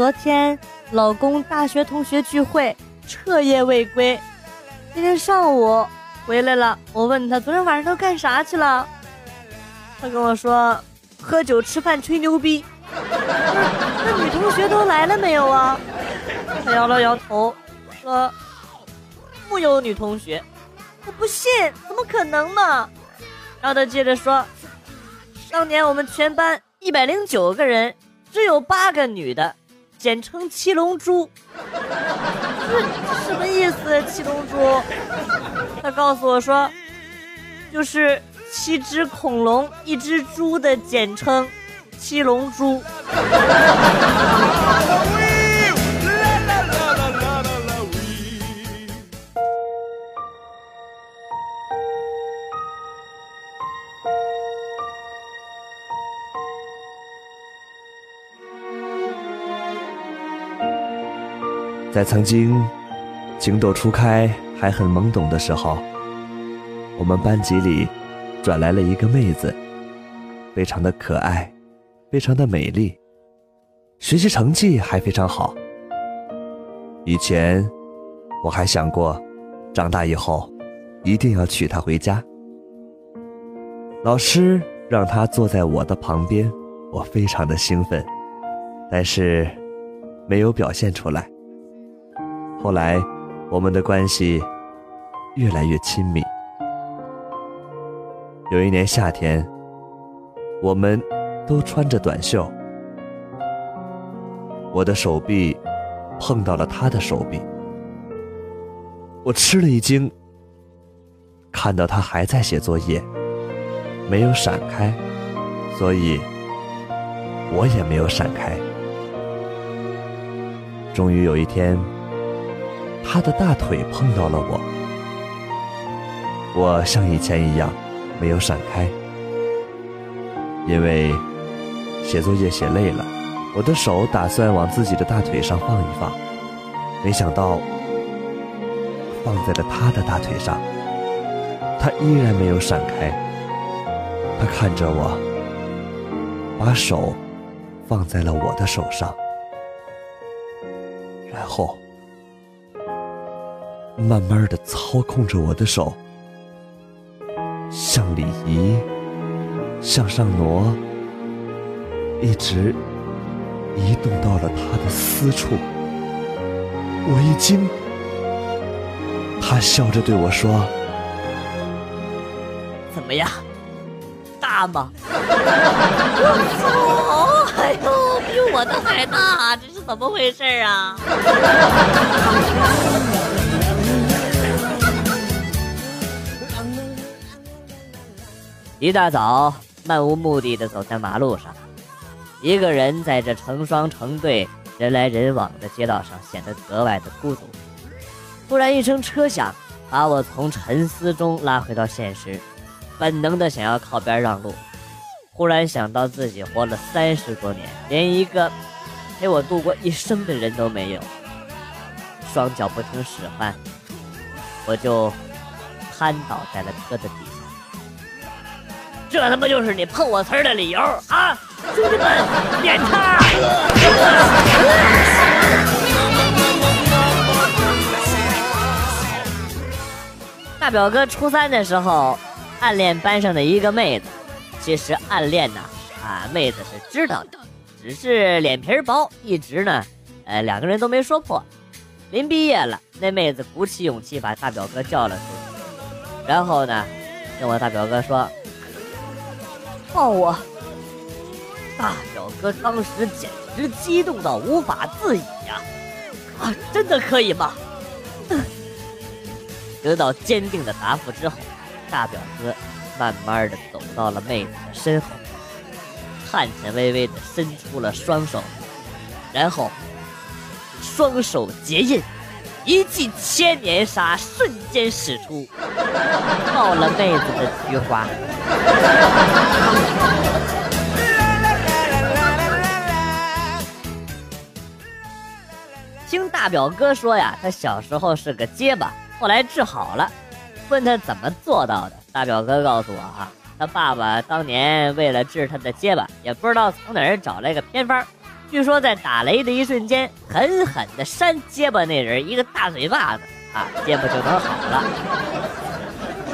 昨天老公大学同学聚会，彻夜未归。今天上午回来了，我问他昨天晚上都干啥去了，他跟我说喝酒吃饭吹牛逼。那女同学都来了没有啊？他摇了摇头，说木有女同学。我不信，怎么可能嘛？然后他接着说，当年我们全班一百零九个人，只有八个女的，简称七龙珠。什么意思？七龙珠？他告诉我说，就是七只恐龙一只猪的简称，七龙珠。在曾经情窦初开还很懵懂的时候，我们班级里转来了一个妹子，非常的可爱，非常的美丽，学习成绩还非常好。以前我还想过，长大以后一定要娶她回家。老师让她坐在我的旁边，我非常的兴奋，但是没有表现出来。后来，我们的关系越来越亲密。有一年夏天，我们都穿着短袖，我的手臂碰到了他的手臂，我吃了一惊，看到他还在写作业，没有闪开，所以我也没有闪开。终于有一天。他的大腿碰到了我，我像以前一样没有闪开，因为写作业写累了，我的手打算往自己的大腿上放一放，没想到放在了他的大腿上，他依然没有闪开，他看着我，把手放在了我的手上，慢慢的操控着我的手，向里移，向上挪，一直移动到了他的私处。我一惊，他笑着对我说：“怎么样，大吗？”我操！哎呦，比我的还大，这是怎么回事啊？一大早，漫无目的的走在马路上，一个人在这成双成对、人来人往的街道上显得格外的孤独。突然一声车响，把我从沉思中拉回到现实，本能的想要靠边让路。忽然想到自己活了三十多年，连一个陪我度过一生的人都没有，双脚不听使唤，我就瘫倒在了车的底。这他妈就是你碰我瓷儿的理由啊！兄弟们，点他！大表哥初三的时候暗恋班上的一个妹子，其实暗恋呢啊，妹子是知道的，只是脸皮薄，一直呢，呃，两个人都没说破。临毕业了，那妹子鼓起勇气把大表哥叫了出去，然后呢，跟我大表哥说。抱我！大表哥当时简直激动到无法自已呀！啊，真的可以吗？得到坚定的答复之后，大表哥慢慢的走到了妹子的身后，颤颤巍巍的伸出了双手，然后双手结印，一记千年杀瞬间使出，抱了妹子的菊花。听大表哥说呀，他小时候是个结巴，后来治好了。问他怎么做到的，大表哥告诉我啊，他爸爸当年为了治他的结巴，也不知道从哪儿找来个偏方，据说在打雷的一瞬间，狠狠的扇结巴那人一个大嘴巴子啊，结巴就能好了。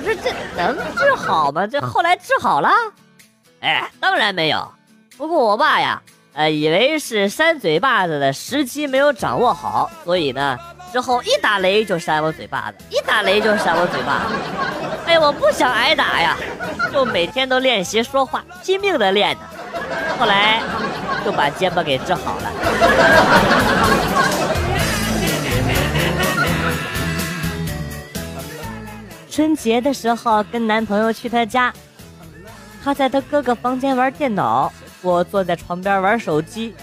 不是这能治好吗？这后来治好了？哎，当然没有。不过我爸呀，呃，以为是扇嘴巴子的时机没有掌握好，所以呢，之后一打雷就扇我嘴巴子，一打雷就扇我嘴巴子。哎，我不想挨打呀，就每天都练习说话，拼命的练呢。后来。就把结巴给治好了。春节的时候跟男朋友去他家，他在他哥哥房间玩电脑，我坐在床边玩手机。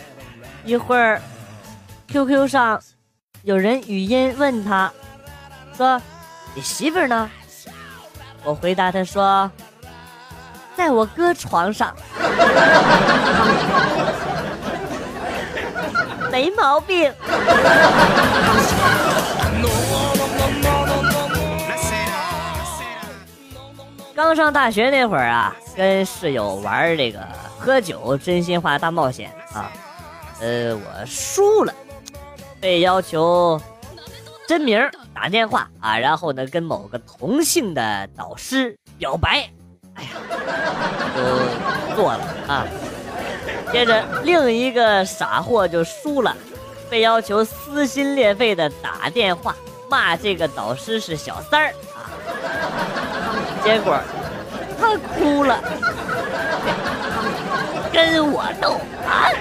一会儿，QQ 上有人语音问他，说：“你媳妇呢？”我回答他说：“在我哥床上。”没毛病。刚上大学那会儿啊，跟室友玩这个喝酒真心话大冒险啊，呃，我输了，被要求真名打电话啊，然后呢跟某个同性的导师表白，哎呀，就做了啊。接着，另一个傻货就输了，被要求撕心裂肺的打电话骂这个导师是小三儿啊！结果他哭了，跟我斗啊！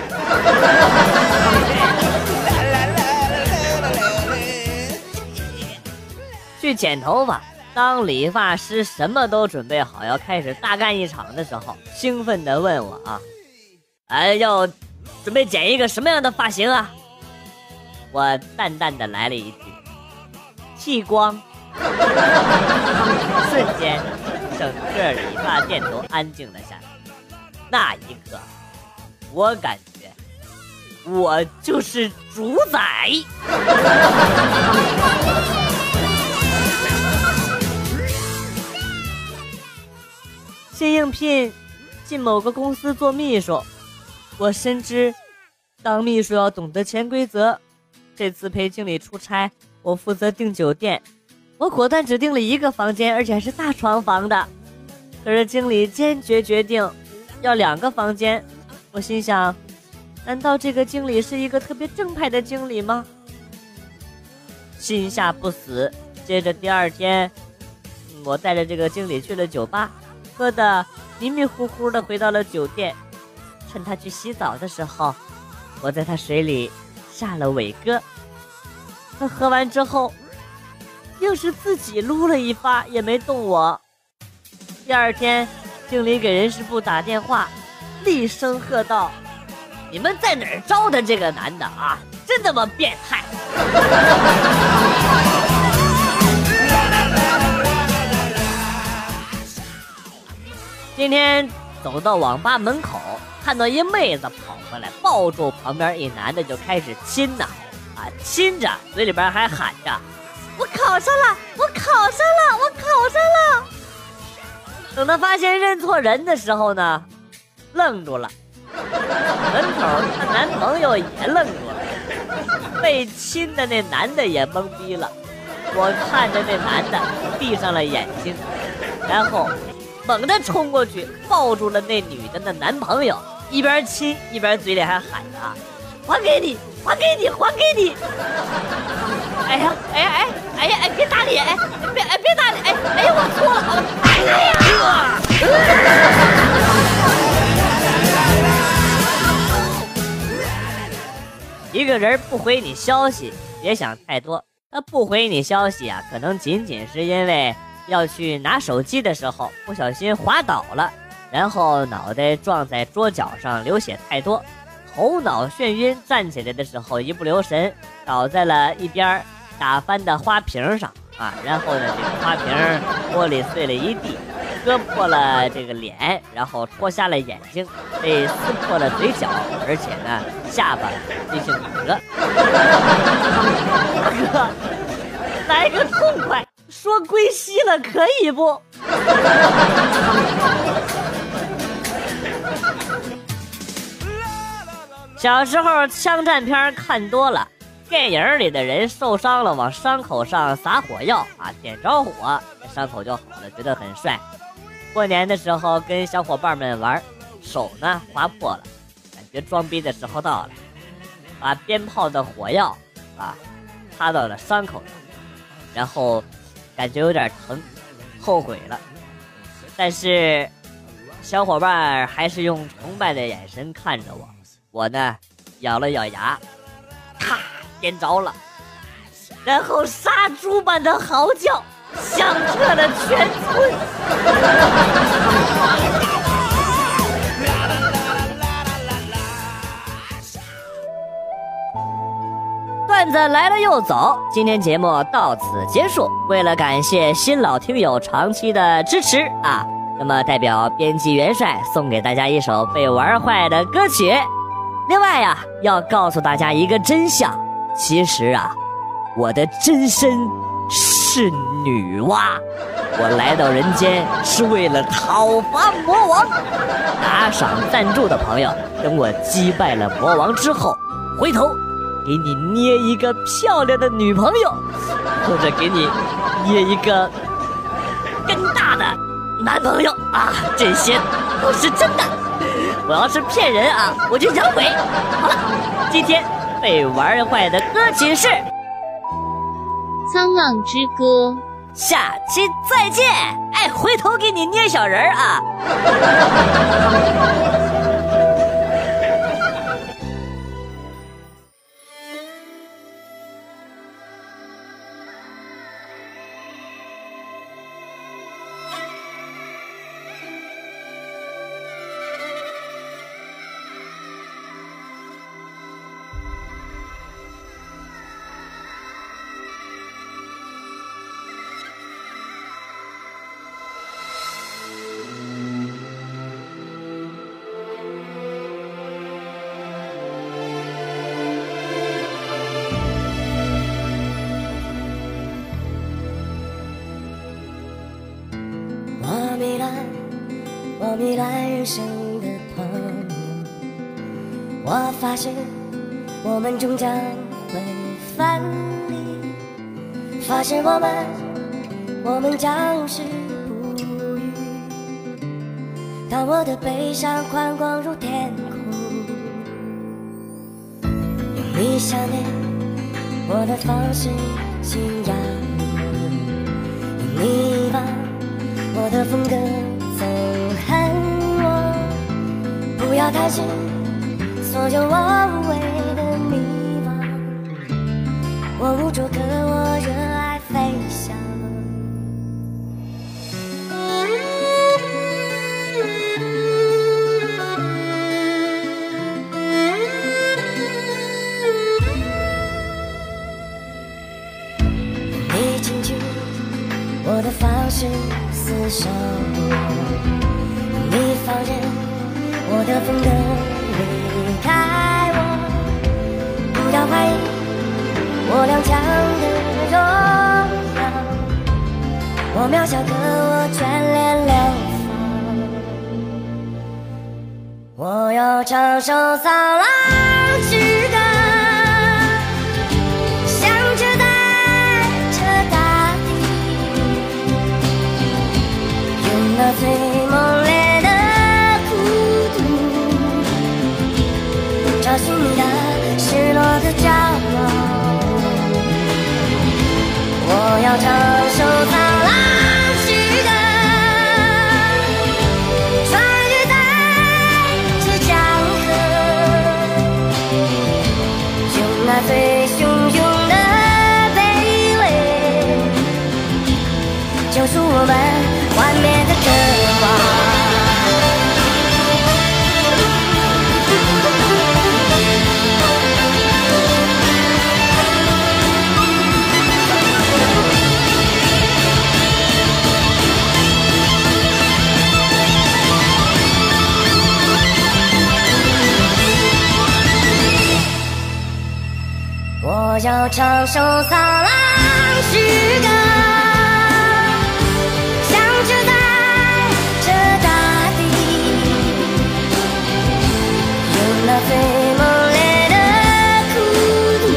去剪头发，当理发师什么都准备好，要开始大干一场的时候，兴奋地问我啊。哎，要准备剪一个什么样的发型啊？我淡淡的来了一句：“剃光。”瞬间，整个理发店都安静了下来。那一刻，我感觉我就是主宰。新应聘进某个公司做秘书。我深知，当秘书要懂得潜规则。这次陪经理出差，我负责订酒店。我果断只订了一个房间，而且还是大床房的。可是经理坚决决定要两个房间。我心想，难道这个经理是一个特别正派的经理吗？心下不死。接着第二天，我带着这个经理去了酒吧，喝的迷迷糊糊的，回到了酒店。趁他去洗澡的时候，我在他水里下了伟哥。他喝完之后，硬是自己撸了一发，也没动我。第二天，经理给人事部打电话，厉声喝道：“你们在哪儿招的这个男的啊？真他妈变态！” 今天走到网吧门口。看到一妹子跑过来，抱住旁边一男的就开始亲呐，啊，亲着嘴里边还喊着：“我考上了，我考上了，我考上了。”等他发现认错人的时候呢，愣住了。门口她男朋友也愣住了，被亲的那男的也懵逼了。我看着那男的闭上了眼睛，然后猛地冲过去抱住了那女的的男朋友。一边亲一边嘴里还喊着：“还给你，还给你，还给你！”哎呀，哎呀，哎，哎呀，哎，别打脸，哎，别，哎，别打脸，哎，哎呀，我错了，哎呀！一个人不回你消息，别想太多。他不回你消息啊，可能仅仅是因为要去拿手机的时候不小心滑倒了。然后脑袋撞在桌角上，流血太多，头脑眩晕，站起来的时候一不留神倒在了一边打翻的花瓶上啊！然后呢，这个花瓶玻璃碎了一地，割破了这个脸，然后戳瞎了眼睛，被撕破了嘴角，而且呢，下巴进行骨折。大哥，来个痛快，说归西了，可以不？小时候枪战片看多了，电影里的人受伤了往伤口上撒火药啊，点着火，伤口就好了，觉得很帅。过年的时候跟小伙伴们玩，手呢划破了，感觉装逼的时候到了，把鞭炮的火药啊插到了伤口上，然后感觉有点疼，后悔了。但是小伙伴还是用崇拜的眼神看着我。我呢，咬了咬牙，点着了，然后杀猪般的嚎叫响彻了全村。段子来了又走，今天节目到此结束。为了感谢新老听友长期的支持啊，那么代表编辑元帅送给大家一首被玩坏的歌曲。另外呀，要告诉大家一个真相，其实啊，我的真身是女娲，我来到人间是为了讨伐魔王。打赏赞助的朋友，等我击败了魔王之后，回头给你捏一个漂亮的女朋友，或者给你捏一个更大的男朋友啊，这些都是真的。我要是骗人啊，我就养鬼。好了，今天被玩坏的歌曲是《沧浪之歌》，下期再见。哎，回头给你捏小人儿啊。我迷恋人生的朋友。我发誓我们终将会分离，发誓我们，我们将是不渝。当我的悲伤宽广如天空，用你想念我的方式信仰你，用你把。我的风格不要担心所有我无谓的迷茫。我无助，可我热爱飞翔。你请去我的方式。厮守，我的风格离开我，不要怀疑我踉跄的荣耀，我渺小的我眷恋流放，我要唱首沧浪找寻你的失落的角落。我要唱首沧浪之歌，穿越在这江河，用那最汹涌的卑微，救赎我们。双手擦亮诗歌，想着大地，有那最猛烈的酷雨，